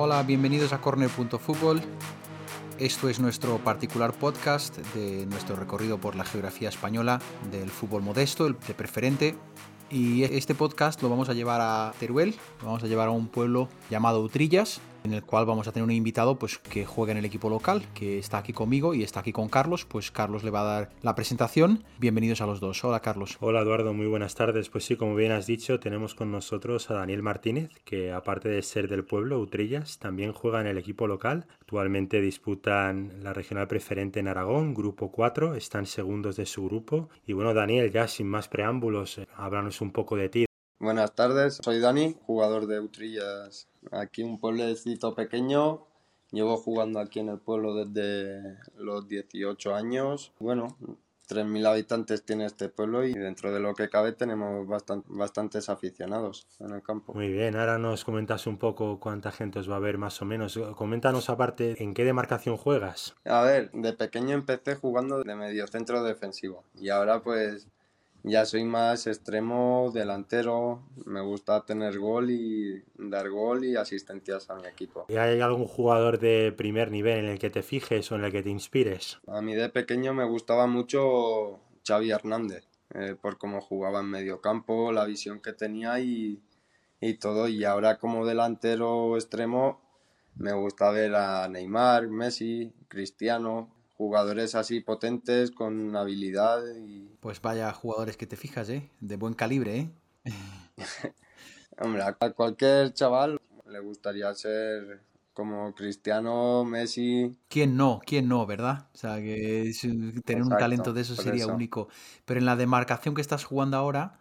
Hola, bienvenidos a corner.fútbol. Esto es nuestro particular podcast de nuestro recorrido por la geografía española del fútbol modesto, el de preferente. Y este podcast lo vamos a llevar a Teruel, lo vamos a llevar a un pueblo llamado Utrillas, en el cual vamos a tener un invitado pues, que juega en el equipo local, que está aquí conmigo y está aquí con Carlos. Pues Carlos le va a dar la presentación. Bienvenidos a los dos. Hola Carlos. Hola Eduardo, muy buenas tardes. Pues sí, como bien has dicho, tenemos con nosotros a Daniel Martínez, que aparte de ser del pueblo, Utrillas, también juega en el equipo local. Actualmente disputan la regional preferente en Aragón, grupo 4, están segundos de su grupo. Y bueno, Daniel, ya sin más preámbulos, eh, háblanos un poco de ti. Buenas tardes, soy Dani, jugador de Utrillas Aquí un pueblecito pequeño. Llevo jugando aquí en el pueblo desde los 18 años. Bueno, 3.000 habitantes tiene este pueblo y dentro de lo que cabe tenemos bastantes aficionados en el campo. Muy bien, ahora nos comentas un poco cuánta gente os va a ver más o menos. Coméntanos aparte, ¿en qué demarcación juegas? A ver, de pequeño empecé jugando de medio centro defensivo y ahora pues ya soy más extremo delantero, me gusta tener gol y dar gol y asistencias a mi equipo. ¿Y hay algún jugador de primer nivel en el que te fijes o en el que te inspires? A mí de pequeño me gustaba mucho Xavi Hernández, eh, por cómo jugaba en medio campo, la visión que tenía y, y todo. Y ahora como delantero extremo me gusta ver a Neymar, Messi, Cristiano, jugadores así potentes con habilidad y... Pues vaya jugadores que te fijas, ¿eh? De buen calibre, ¿eh? Hombre, a cualquier chaval le gustaría ser como Cristiano, Messi. ¿Quién no? ¿Quién no, verdad? O sea, que tener un talento de eso sería único. Pero en la demarcación que estás jugando ahora,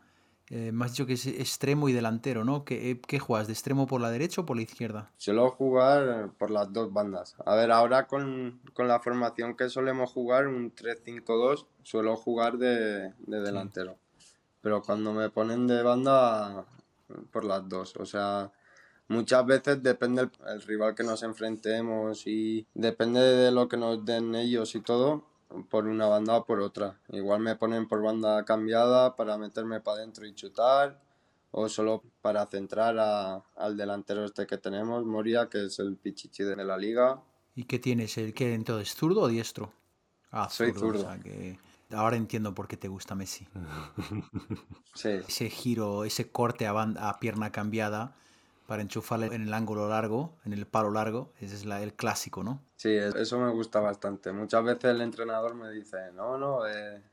eh, me has dicho que es extremo y delantero, ¿no? ¿Qué, eh, ¿Qué, juegas? ¿De extremo por la derecha o por la izquierda? Suelo jugar por las dos bandas. A ver, ahora con, con la formación que solemos jugar, un 3-5-2, suelo jugar de, de delantero. Pero cuando me ponen de banda, por las dos. O sea, muchas veces depende el, el rival que nos enfrentemos y depende de lo que nos den ellos y todo por una banda o por otra. Igual me ponen por banda cambiada para meterme para adentro y chutar, o solo para centrar al delantero este que tenemos, Moria, que es el pichichi de la liga. ¿Y qué tienes? ¿El que entonces zurdo o diestro? Ah, Soy zurdo. Ahora entiendo por qué te gusta Messi. Ese giro, ese corte a, a pierna cambiada para enchufarle en el ángulo largo, en el palo largo, ese es la, el clásico, ¿no? Sí, eso me gusta bastante. Muchas veces el entrenador me dice, no, no, eh,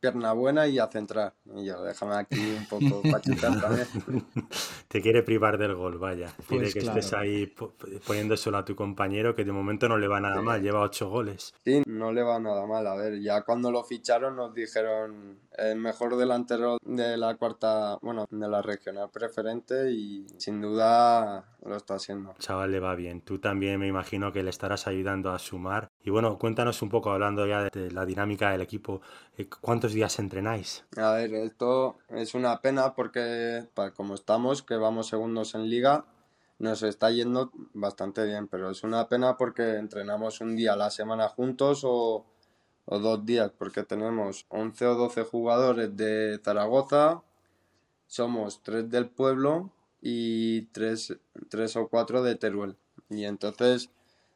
pierna buena y a centrar. Y yo, déjame aquí un poco pachucar también. Te quiere privar del gol, vaya. Quiere pues que estés ahí poniéndoselo a tu compañero, que de momento no le va nada mal, lleva ocho goles. Sí, no le va nada mal. A ver, ya cuando lo ficharon nos dijeron el mejor delantero de la cuarta, bueno, de la regional preferente y sin duda lo está haciendo. Chaval, le va bien. Tú también me imagino que le estarás ayudando a sumar. Y bueno, cuéntanos un poco, hablando ya de la dinámica del equipo, eh, ¿cuántos días entrenáis? A ver, esto es una pena porque como estamos, que vamos segundos en liga, nos está yendo bastante bien, pero es una pena porque entrenamos un día a la semana juntos o, o dos días, porque tenemos 11 o 12 jugadores de Zaragoza, somos tres del pueblo y tres, tres o cuatro de Teruel. Y entonces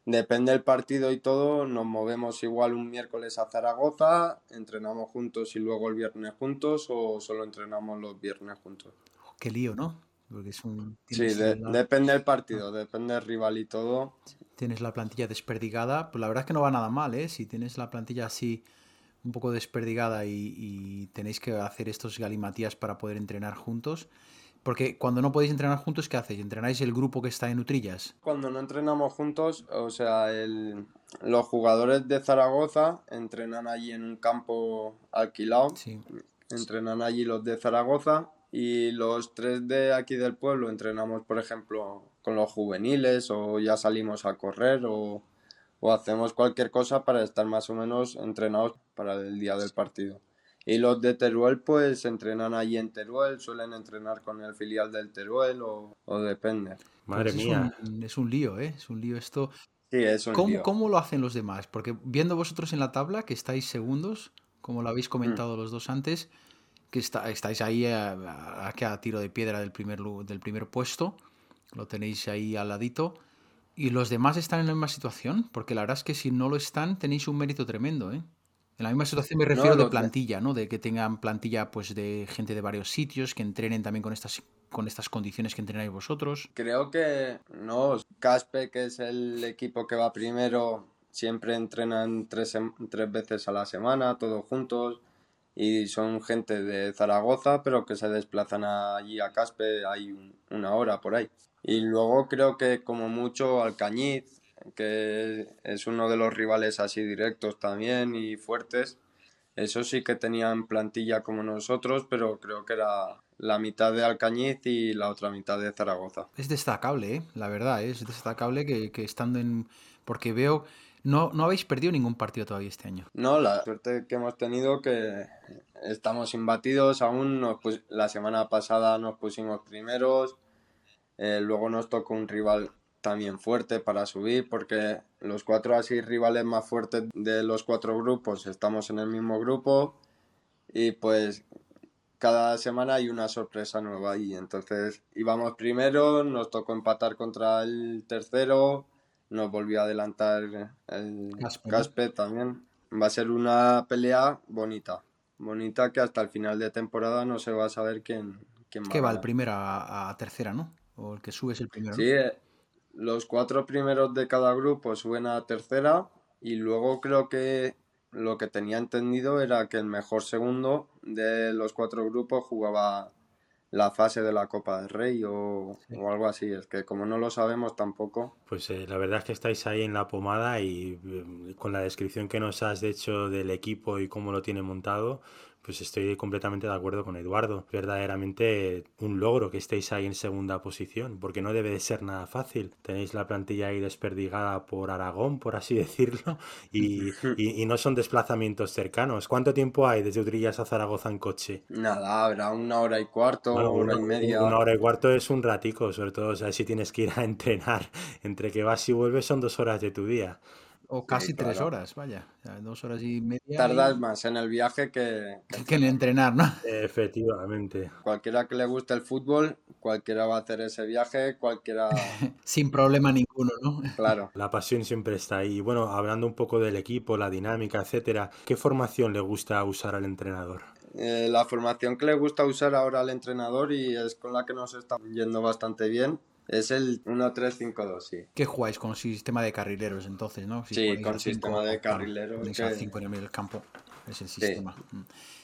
depende del partido y todo, nos movemos igual un miércoles a Zaragoza, entrenamos juntos y luego el viernes juntos o solo entrenamos los viernes juntos. Qué lío, ¿no? Porque es un, sí, depende del partido, depende del rival y todo. Tienes la plantilla desperdigada, pues la verdad es que no va nada mal, ¿eh? Si tienes la plantilla así un poco desperdigada y, y tenéis que hacer estos galimatías para poder entrenar juntos, porque cuando no podéis entrenar juntos, ¿qué hacéis? ¿Entrenáis el grupo que está en Utrillas? Cuando no entrenamos juntos, o sea, el, los jugadores de Zaragoza entrenan allí en un campo alquilado. Sí. Entrenan allí los de Zaragoza y los tres de aquí del pueblo entrenamos, por ejemplo, con los juveniles o ya salimos a correr o, o hacemos cualquier cosa para estar más o menos entrenados para el día del partido. Y los de Teruel pues entrenan allí en Teruel, suelen entrenar con el filial del Teruel o, o depende. Madre pues mía. Es un, lío, ¿eh? Es un lío esto. Sí, es un ¿Cómo, lío. ¿Cómo lo hacen los demás? Porque viendo vosotros en la tabla que estáis segundos, como lo habéis comentado los dos antes, que está, estáis ahí a, a, a, tiro de piedra del primer, del primer puesto, lo tenéis ahí al ladito. ¿Y los demás están en la misma situación? Porque la verdad es que si no lo están, tenéis un mérito tremendo, ¿eh? En la misma situación me refiero de plantilla, ¿no? De que tengan plantilla pues de gente de varios sitios, que entrenen también con estas con estas condiciones que entrenáis vosotros. Creo que no, Caspe, que es el equipo que va primero, siempre entrenan tres, tres veces a la semana, todos juntos, y son gente de Zaragoza, pero que se desplazan allí a Caspe, hay una hora por ahí. Y luego creo que como mucho Alcañiz, que es uno de los rivales así directos también y fuertes. Eso sí que tenían plantilla como nosotros, pero creo que era la mitad de Alcañiz y la otra mitad de Zaragoza. Es destacable, ¿eh? la verdad, ¿eh? es destacable que, que, estando en... porque veo... No, no habéis perdido ningún partido todavía este año. No, la suerte que hemos tenido que estamos imbatidos aún. Nos la semana pasada nos pusimos primeros, eh, luego nos tocó un rival también fuerte para subir porque los cuatro así rivales más fuertes de los cuatro grupos estamos en el mismo grupo y pues cada semana hay una sorpresa nueva y entonces íbamos primero, nos tocó empatar contra el tercero, nos volvió a adelantar el Caspe, también. Va a ser una pelea bonita, bonita que hasta el final de temporada no se va a saber quién, quién va. Que va el primero a, tercera, ¿no? O el que sube es el primero. Sí, eh, los cuatro primeros de cada grupo suben a tercera y luego creo que lo que tenía entendido era que el mejor segundo de los cuatro grupos jugaba la fase de la Copa del Rey o, algo así. Es que como no lo sabemos tampoco. Pues eh, la verdad es que estáis ahí en la pomada y eh, con la descripción que nos has hecho del equipo y cómo lo tiene montado, pues estoy completamente de acuerdo con Eduardo. Verdaderamente un logro que estéis ahí en segunda posición, porque no debe de ser nada fácil. Tenéis la plantilla ahí desperdigada por Aragón, por así decirlo, y, y, no son desplazamientos cercanos. ¿Cuánto tiempo hay desde Utrillas a Zaragoza en coche? Nada, habrá una hora y cuarto, una hora y media. Una hora y cuarto es un ratico, sobre todo si tienes que ir a entrenar. Entre que vas y vuelves son dos horas de tu día. O casi tres horas, vaya. Dos horas y media. Tardas más en el viaje que, que, en entrenar, ¿no? Efectivamente. Cualquiera que le guste el fútbol, cualquiera va a hacer ese viaje, cualquiera. Sin problema ninguno, ¿no? Claro. La pasión siempre está ahí. Bueno, hablando un poco del equipo, la dinámica, etcétera, ¿qué formación le gusta usar al entrenador? Eh, la formación que le gusta usar ahora al entrenador y es con la que nos está yendo bastante bien es el 1-3-5-2, sí. ¿Qué jugáis con sistema de carrileros entonces, no? sí, con sistema de carrileros. Que... 5 en el medio del campo. Es el sistema. Mm.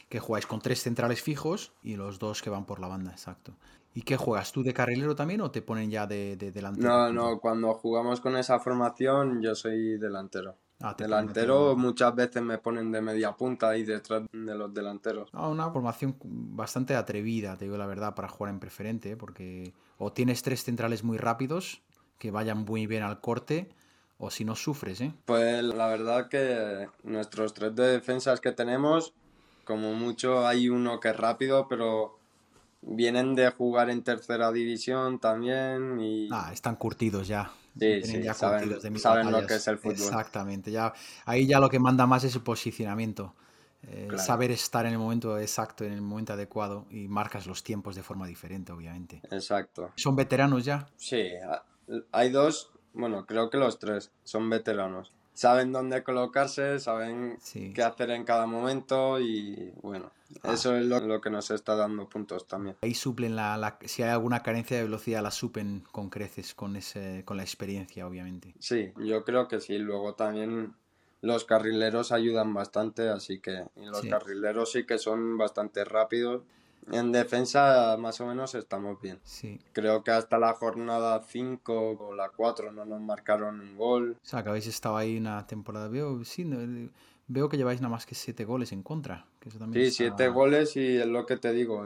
Que jugáis con tres centrales fijos y los dos que van por la banda, exacto. ¿Y qué juegas? ¿Tú de carrilero también o te ponen ya de, de delantero? No, no, cuando jugamos con esa formación yo soy delantero. Ah, delantero muchas veces me ponen de media punta y detrás de los delanteros. Ah, una formación bastante atrevida, te digo la verdad, para jugar en preferente, porque o tienes tres centrales muy rápidos que vayan muy bien al corte, o si no sufres, ¿eh? Pues la verdad que nuestros tres de defensas que tenemos, como mucho hay uno que es rápido, pero vienen de jugar en tercera división también y... Ah, están curtidos ya. Sí, sí, saben, lo que es el fútbol. Exactamente, ya, ahí ya lo que manda más es el posicionamiento. Eh, saber estar en el momento exacto, en el momento adecuado y marcas los tiempos de forma diferente, obviamente. Exacto. ¿Son veteranos ya? Sí, hay dos, bueno, creo que los tres son veteranos. Saben dónde colocarse, saben qué hacer en cada momento y bueno, Ah. Eso es lo, que nos está dando puntos también. Ahí suplen la, si hay alguna carencia de velocidad la supen con creces con ese con la experiencia obviamente. Sí, yo creo que sí. Luego también los carrileros ayudan bastante, así que los carrileros sí que son bastante rápidos. En defensa más o menos estamos bien. Sí. Creo que hasta la jornada 5 o la 4 no nos marcaron un gol. O sea, que habéis estado ahí una temporada. Sí, Veo que lleváis nada más que siete goles en contra. Que sí, siete goles y es lo que te digo.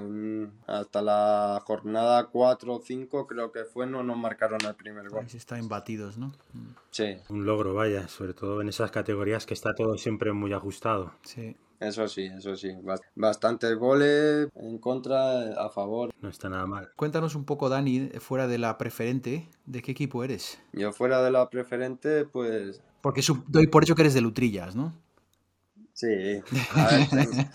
hasta la jornada 4 o 5 creo que fue, no nos marcaron el primer gol. Está imbatidos, ¿no? Mm. Sí. Un logro, vaya, sobre todo en esas categorías que está todo siempre muy ajustado. Sí. Eso sí, eso sí. Bastantes goles en contra, a favor. No está nada mal. Cuéntanos un poco, Dani, fuera de la preferente, ¿de qué equipo eres? Yo fuera de la preferente, pues... Porque doy por hecho que eres de Lutrillas, ¿no? Sí,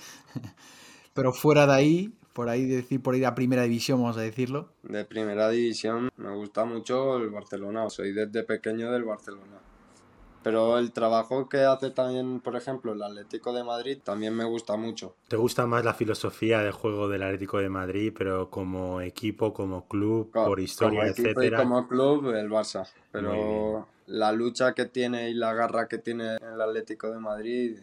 Pero fuera de ahí, por ahí decir, por ir a primera división, vamos a decirlo. De primera división me gusta mucho el Barcelona, soy desde pequeño del Barcelona. Pero el trabajo que hace también, por ejemplo, el Atlético de Madrid también me gusta mucho. ¿Te gusta más la filosofía de juego del Atlético de Madrid, pero como equipo, como club, por historia, como equipo etcétera? Y como club, el Barça. Pero la lucha que tiene y la garra que tiene el Atlético de Madrid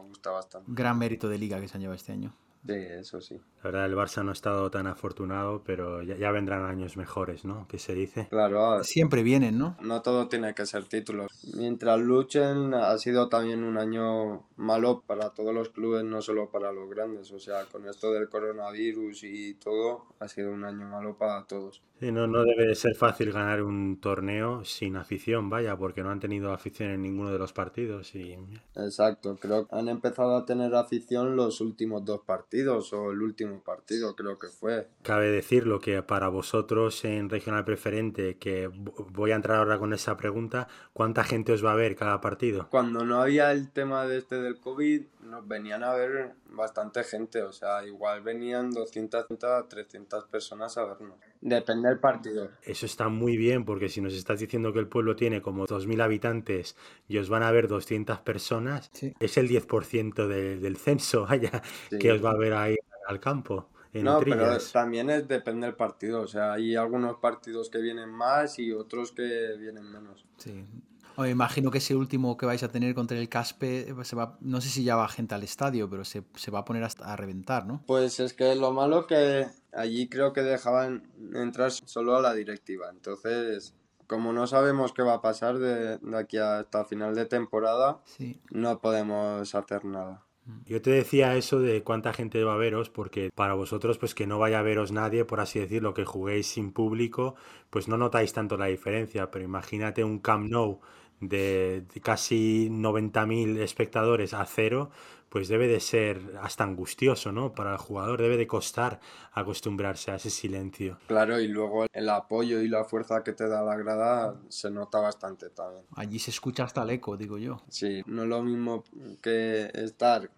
gusta bastante. Gran mérito de liga que se han llevado este año. Sí, eso sí. La verdad, el Barça no ha estado tan afortunado, pero ya, ya vendrán años mejores, ¿no? ¿Qué se dice? Claro. Siempre vienen, ¿no? No todo tiene que ser títulos. Mientras luchen, ha sido también un año malo para todos los clubes, no solo para los grandes. O sea, con esto del coronavirus y todo, ha sido un año malo para todos. Sí, no, no debe de ser fácil ganar un torneo sin afición, vaya, porque no han tenido afición en ninguno de los partidos. Y... Exacto, creo que han empezado a tener afición los últimos dos partidos o el último partido, creo que fue. Cabe decirlo que para vosotros en Regional Preferente, que voy a entrar ahora con esa pregunta, ¿cuánta gente os va a ver cada partido? Cuando no había el tema de este del COVID, nos venían a ver bastante gente, o sea, igual venían 200 a 300 personas a vernos. Depende del partido. Eso está muy bien porque si nos estás diciendo que el pueblo tiene como 2.000 habitantes y os van a ver 200 personas, Sí. es el 10% de- del censo, vaya, Sí. que os va a ver ahí al campo. En No, pero Utrillas. también es depende del partido, o sea, hay algunos partidos que vienen más y otros que vienen menos. Sí. O imagino que ese último que vais a tener contra el Caspe, se va, no sé si ya va gente al estadio, pero se, se va a poner hasta a reventar, ¿no? Pues es que lo malo que allí creo que dejaban entrar solo a la directiva, entonces como no sabemos qué va a pasar de, de aquí hasta final de temporada, Sí. no podemos hacer nada. Yo te decía eso de cuánta gente va a veros, porque para vosotros, pues que no vaya a veros nadie, por así decirlo, que juguéis sin público, pues no notáis tanto la diferencia. Pero imagínate un Camp Nou de, casi 90.000 espectadores a cero, pues debe de ser hasta angustioso, ¿no? Para el jugador debe de costar acostumbrarse a ese silencio. Claro, y luego el apoyo y la fuerza que te da la grada se nota bastante también. Allí se escucha hasta el eco, digo yo. Sí, no es lo mismo que estar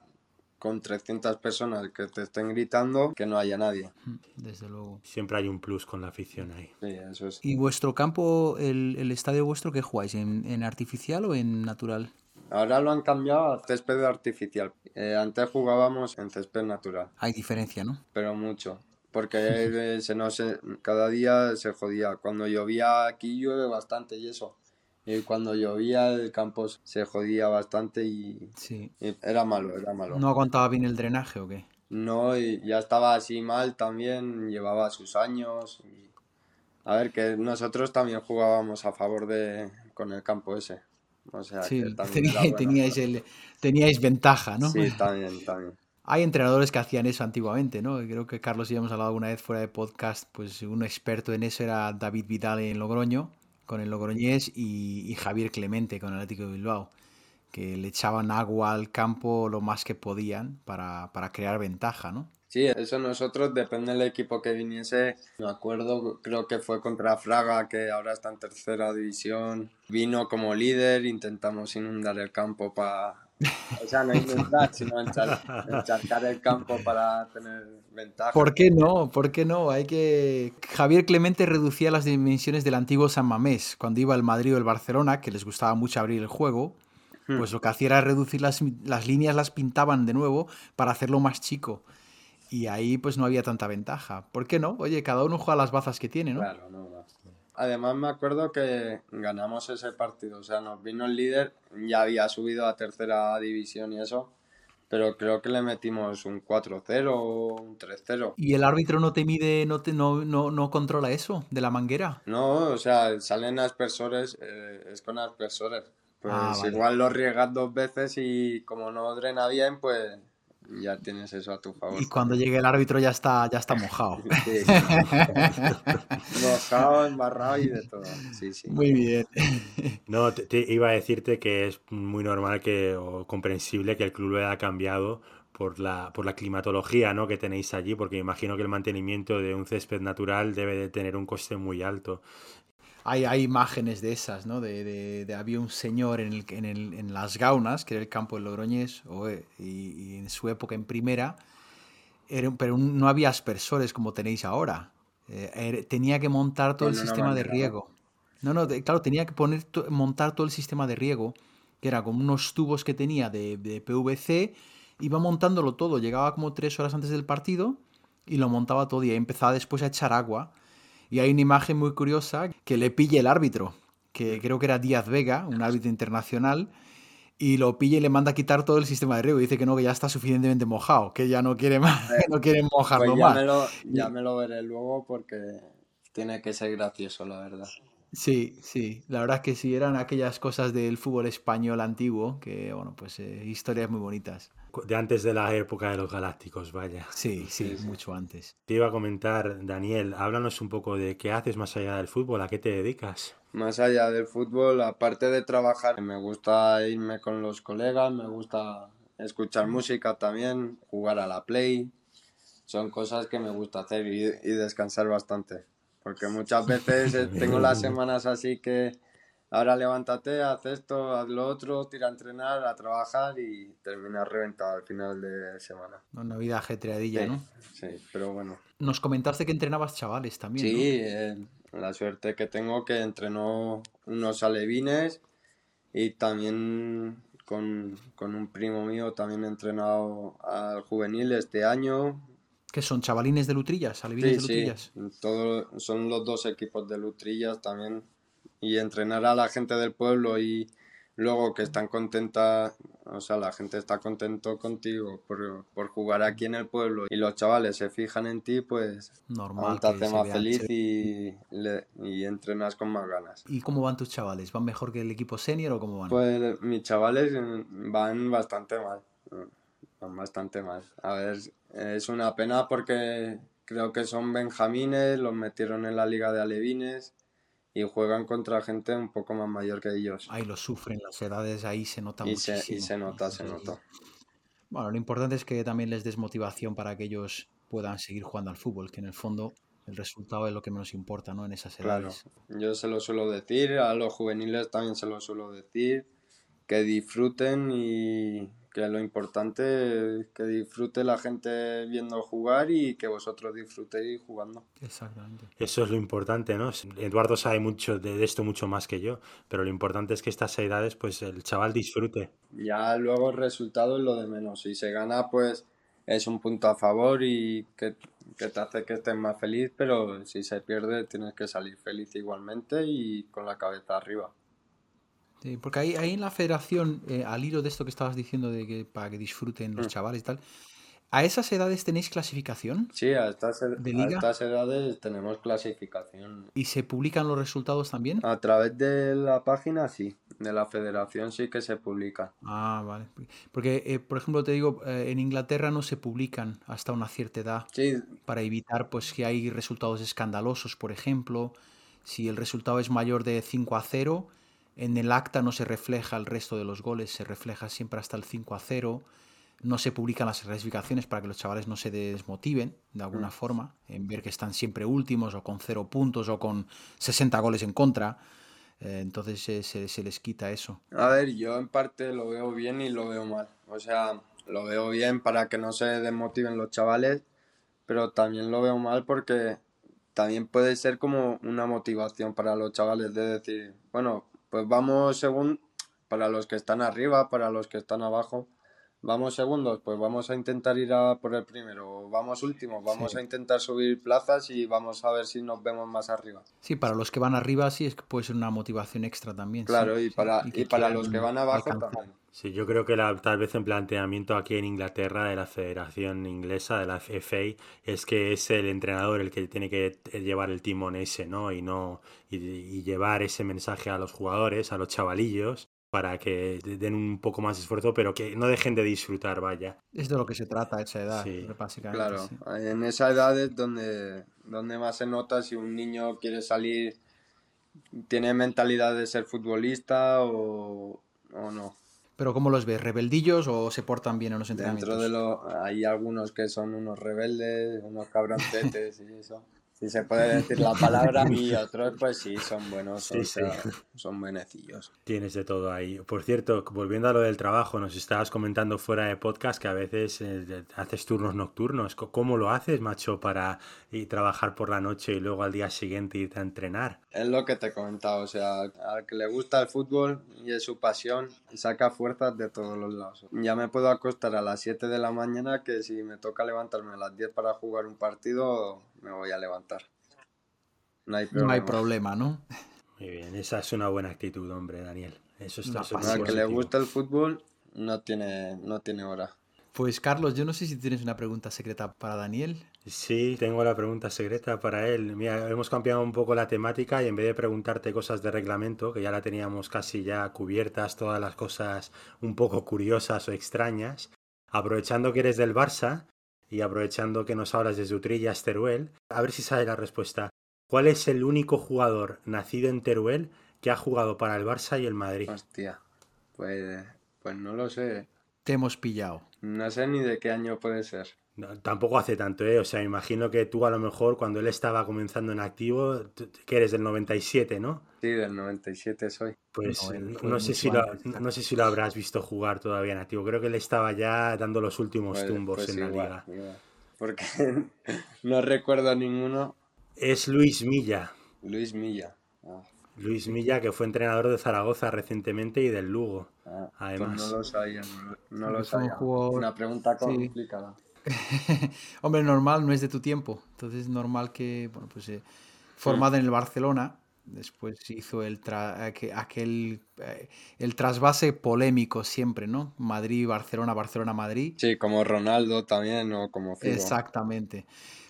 con 300 personas que te estén gritando que no haya nadie. Mm, Desde luego. Siempre hay un plus con la afición ahí. Sí, eso es. ¿Y vuestro campo, el, el estadio vuestro, qué jugáis? ¿En, en artificial o en natural? Ahora lo han cambiado a césped artificial. Eh, antes jugábamos en césped natural, Hay diferencia, ¿no? pero mucho. Porque eh, se nos, cada día se jodía. Cuando llovía aquí llueve bastante y eso. Y cuando llovía el campo se jodía bastante y, Sí. y era malo, era malo. ¿No aguantaba bien el drenaje o qué? No, y ya estaba así mal también, llevaba sus años. y- A ver, que nosotros también jugábamos a favor de con el campo ese. O sea, Sí, que también tenía- era bueno. teníais, el, teníais ventaja, ¿no? Sí, también, también. Hay entrenadores que hacían eso antiguamente, ¿no? Creo que Carlos y hemos hablado alguna vez fuera de podcast, pues un experto en eso era David Vidal en Logroño, con el Logroñés, y, y Javier Clemente con el Atlético de Bilbao, que le echaban agua al campo lo más que podían para, para crear ventaja, ¿no? Sí, eso nosotros, depende del equipo que viniese. Me acuerdo, creo que fue contra Fraga, que ahora está en tercera división. Vino como líder, intentamos inundar el campo para... O sea, no inundar, sino enchar- encharcar el campo para tener ventaja. ¿Por qué no? ¿Por qué no? Hay que... Javier Clemente reducía las dimensiones del antiguo San Mamés. Cuando iba el Madrid o el Barcelona, que les gustaba mucho abrir el juego, Hmm. pues lo que hacía era reducir las, las líneas, las pintaban de nuevo para hacerlo más chico. Y ahí pues no había tanta ventaja. ¿Por qué no? Oye, cada uno juega las bazas que tiene, ¿no? Claro, no, no. Además me acuerdo que ganamos ese partido, o sea, nos vino el líder, ya había subido a tercera división y eso, pero creo que le metimos un 4-0 o un 3-0. ¿Y el árbitro no te mide, no, te, no, no, no controla eso de la manguera? No, o sea, salen aspersores, eh, es con aspersores. Pues Ah, vale. igual lo riegas dos veces y como no drena bien, pues ya tienes eso a tu favor. Y cuando llegue el árbitro ya está, ya está mojado. Sí. Mojado, embarrado y de todo. Sí, sí. Muy bien. No, te, te iba a decirte que es muy normal que, o comprensible que el club lo haya cambiado por la, por la climatología ¿no? que tenéis allí, porque imagino que el mantenimiento de un césped natural debe de tener un coste muy alto. Hay, hay imágenes de esas, ¿no? De, de- de- había un señor en, el, en, el- en Las Gaunas, que era el campo del Logroñés, o, eh, y, y en su época en primera, pero no había aspersores como tenéis ahora. Eh, tenía que montar todo el sistema de riego. No, no, claro, tenía que poner, montar todo el sistema de riego, que era como unos tubos que tenía de, de PVC, iba montándolo todo, llegaba como tres horas antes del partido y lo montaba todo y empezaba después a echar agua. Y hay una imagen muy curiosa que le pille el árbitro, que creo que era Díaz Vega, un árbitro internacional, y lo pilla y le manda a quitar todo el sistema de riego. Dice que no, que ya está suficientemente mojado, que ya no quiere más, no quiere mojarlo pues ya más. Me lo, ya me lo veré luego porque tiene que ser gracioso, la verdad. Sí, sí, la verdad es que sí, eran aquellas cosas del fútbol español antiguo, que bueno, pues eh, historias muy bonitas. De antes de la época de los galácticos, vaya. Sí, sí, mucho antes. Te iba a comentar, Daniel, háblanos un poco de qué haces más allá del fútbol, a qué te dedicas. Más allá del fútbol, aparte de trabajar, me gusta irme con los colegas, me gusta escuchar música también, jugar a la play, son cosas que me gusta hacer y descansar bastante. Porque muchas veces eh, tengo las semanas así que ahora levántate, haz esto, haz lo otro, tira a entrenar, a trabajar y terminas reventado al final de semana. Una vida ajetreadilla, ¿no? Sí, pero bueno. Nos comentaste que entrenabas chavales también. Sí, eh, la suerte que tengo que entrenó unos alevines y también con, con un primo mío también he entrenado al juvenil este año, que son chavalines de Lutrillas, alevines de Lutrillas. Sí. Todo, son los dos equipos de Lutrillas también. Y entrenar a la gente del pueblo y luego que están contentas, o sea, la gente está contento contigo por, por, jugar aquí en el pueblo y los chavales se fijan en ti, pues Normal te hace más feliz y, y, entrenas con más ganas. ¿Y cómo van tus chavales? ¿Van mejor que el equipo senior o cómo van? Pues mis chavales van bastante mal bastante mal. A ver, es una pena porque creo que son benjamines, los metieron en la liga de alevines y juegan contra gente un poco más mayor que ellos. Ahí lo sufren, las edades ahí se nota y muchísimo. Se, y se nota, se nota. Bueno, lo importante es que también les des motivación para que ellos puedan seguir jugando al fútbol, que en el fondo el resultado es lo que menos importa, ¿no? En esas edades. Claro, yo se lo suelo decir, a los juveniles también se lo suelo decir, que disfruten y que lo importante es que disfrute la gente viendo jugar y que vosotros disfrutéis jugando. Exactamente. Eso es lo importante, ¿no? Eduardo sabe mucho de esto, mucho más que yo, pero lo importante es que estas edades, pues el chaval disfrute. Ya luego el resultado es lo de menos. Si se gana, pues es un punto a favor y que, que te hace que estés más feliz, pero si se pierde tienes que salir feliz igualmente y con la cabeza arriba porque ahí, ahí en la federación, eh, al hilo de esto que estabas diciendo, de que para que disfruten los mm. chavales y tal, ¿a esas edades tenéis clasificación? Sí, a estas, estas edades tenemos clasificación. ¿Y se publican los resultados también? A través de la página, sí. De la federación sí que se publica. Ah, vale. Porque, eh, por ejemplo, te digo, eh, en Inglaterra no se publican hasta una cierta edad. Sí. Para evitar pues que hay resultados escandalosos, por ejemplo. Si el resultado es mayor de 5 a 0 en el acta no se refleja el resto de los goles, se refleja siempre hasta el 5 a 0. No se publican las clasificaciones para que los chavales no se desmotiven de alguna mm. forma en ver que están siempre últimos o con cero puntos o con 60 goles en contra. Eh, entonces se, se, les quita eso. A ver, yo en parte lo veo bien y lo veo mal. O sea, lo veo bien para que no se desmotiven los chavales, pero también lo veo mal porque también puede ser como una motivación para los chavales de decir, bueno, pues vamos según, para los que están arriba, para los que están abajo, vamos segundos, pues vamos a intentar ir a por el primero, vamos últimos, vamos a intentar subir plazas y vamos a ver si nos vemos más arriba. Sí, para los que van arriba sí es que puede ser una motivación extra también. Claro, y para, y, para los que van abajo también. Sí, yo creo que la, tal vez en planteamiento aquí en Inglaterra de la Federación Inglesa, de la FA, es que es el entrenador el que tiene que llevar el timón ese, ¿no? Y no y, llevar ese mensaje a los jugadores, a los chavalillos, para que den un poco más de esfuerzo, pero que no dejen de disfrutar, vaya. Es de lo que se trata esa edad, básicamente. Claro, en esa edad es donde, donde más se nota si un niño quiere salir, tiene mentalidad de ser futbolista o, o no. ¿Pero cómo los ves? ¿Rebeldillos o se portan bien en los entrenamientos? Dentro de lo... Hay algunos que son unos rebeldes, unos cabroncetes y eso. Si se puede decir la palabra, y otros pues sí, son buenos, Sí, o sí. sea, son buenecillos. Tienes de todo ahí. Por cierto, volviendo a lo del trabajo, nos estabas comentando fuera de podcast que a veces eh, haces turnos nocturnos. ¿Cómo lo haces, macho, para ir trabajar por la noche y luego al día siguiente irte a entrenar? Es lo que te he comentado, o sea, al que le gusta el fútbol y es su pasión, saca fuerzas de todos los lados. Ya me puedo acostar a las 7 de la mañana que si me toca levantarme a las 10 para jugar un partido, me voy a levantar. No hay problema. No hay problema, ¿no? Muy bien, esa es una buena actitud, hombre, Daniel. Eso está. Al que le gusta el fútbol, no tiene, no tiene hora. Pues Carlos, yo no sé si tienes una pregunta secreta para Daniel. Sí, tengo la pregunta secreta para él. Mira, hemos cambiado un poco la temática y en vez de preguntarte cosas de reglamento, que ya la teníamos casi ya cubiertas, todas las cosas un poco curiosas o extrañas, aprovechando que eres del Barça y aprovechando que nos hablas desde Utrillas, Teruel, a ver si sabes la respuesta. ¿Cuál es el único jugador nacido en Teruel que ha jugado para el Barça y el Madrid? Hostia, pues, pues no lo sé. Te hemos pillado. No sé ni de qué año puede ser. No, tampoco hace tanto, ¿eh? O sea, me imagino que tú a lo mejor cuando él estaba comenzando en activo, tú- que eres del 97, ¿no? Sí, del 97 soy. Pues No, eh, no sé si lo, no sé si lo habrás visto jugar todavía en activo. Creo que él estaba ya dando los últimos Pues- tumbos pues en la liga. igual. Porque no recuerdo ninguno. Es Luis Milla. Luis Milla. Ah, Luis Milla, que fue entrenador de Zaragoza recientemente y del Lugo. ah, Además. Pues no lo sabía, no, lo- no lo Fue un sabía. jugador- Una pregunta sí. Hombre, normal, no es de tu tiempo. Entonces es normal que, bueno, pues eh, formado en el Barcelona, después hizo el tra- aquel eh, el trasvase polémico siempre, ¿no? Madrid, Barcelona, Barcelona, Madrid. Sí, como Ronaldo también, o como Figo. Exactamente.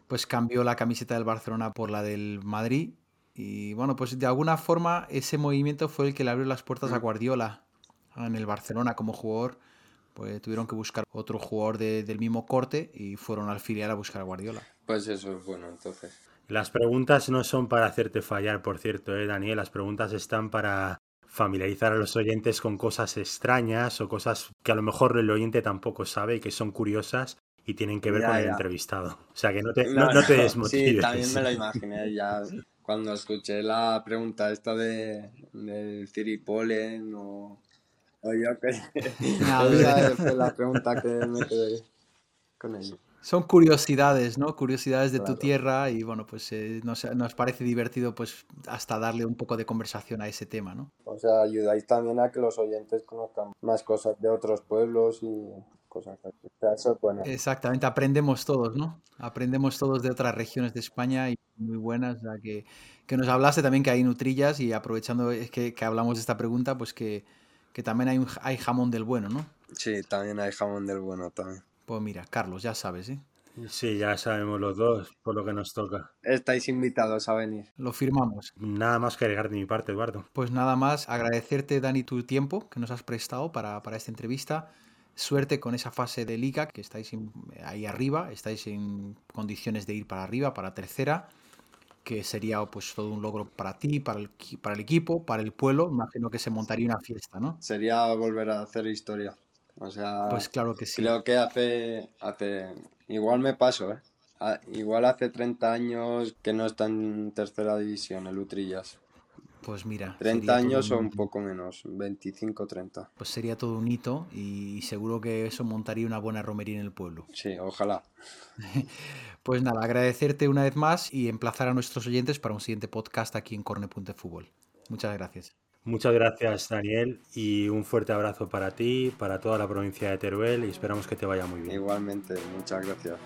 Pues cambió la camiseta del Barcelona por la del Madrid. Y bueno, pues de alguna forma ese movimiento fue el que le abrió las puertas a Mm. Guardiola en el Barcelona como jugador. Pues tuvieron que buscar otro jugador de- del mismo corte y fueron al filial a buscar a Guardiola. Pues eso es bueno, entonces. Las preguntas no son para hacerte fallar, por cierto, ¿eh, Daniel? Las preguntas están para familiarizar a los oyentes con cosas extrañas o cosas que a lo mejor el oyente tampoco sabe y que son curiosas y tienen que ver Ya, con el entrevistado. O sea, que no te, no, no te desmotives. Sí, también me lo imaginé ya cuando escuché la pregunta esta de, de Ciripolen o yo que Ah, Esa fue la pregunta que me quedé con ello. Son curiosidades, ¿no? Curiosidades de tu Claro. tierra y bueno, pues eh, nos, nos parece divertido pues hasta darle un poco de conversación a ese tema, ¿no? O sea, ayudáis también a que los oyentes conozcan más cosas de otros pueblos y cosas así. O sea, eso es bueno. Exactamente, aprendemos todos, ¿no? Aprendemos todos de otras regiones de España y muy buenas, ya que, que nos hablaste también que hay nutrillas y aprovechando que, que hablamos de esta pregunta, pues que, que también hay, un, hay jamón del bueno, ¿no? Sí, también hay jamón del bueno también. Pues mira, Carlos, ya sabes, ¿eh? Sí, ya sabemos los dos por lo que nos toca. Estáis invitados a venir. Lo firmamos. Nada más que agregar de mi parte, Eduardo. Pues nada más, agradecerte, Dani, tu tiempo que nos has prestado para, para esta entrevista. Suerte con esa fase de liga, que estáis en- ahí arriba, estáis en condiciones de ir para arriba, para tercera, que sería pues todo un logro para ti, para el, para el equipo, para el pueblo. Imagino que se montaría una fiesta, ¿no? Sería volver a hacer historia. O sea, Pues claro que sí. creo que hace, hace, igual me paso, ¿eh? Ah, Igual hace 30 años que no está en tercera división el Utrillas. Pues mira, 30 sería todo años o un- poco menos, 25, 30. Pues sería todo un hito y seguro que eso montaría una buena romería en el pueblo. Sí, ojalá. Pues nada, agradecerte una vez más y emplazar a nuestros oyentes para un siguiente podcast aquí en Corne.fútbol. Muchas gracias. Muchas gracias, Daniel, y un fuerte abrazo para ti, para toda la provincia de Teruel, y esperamos que te vaya muy bien. Igualmente, muchas gracias.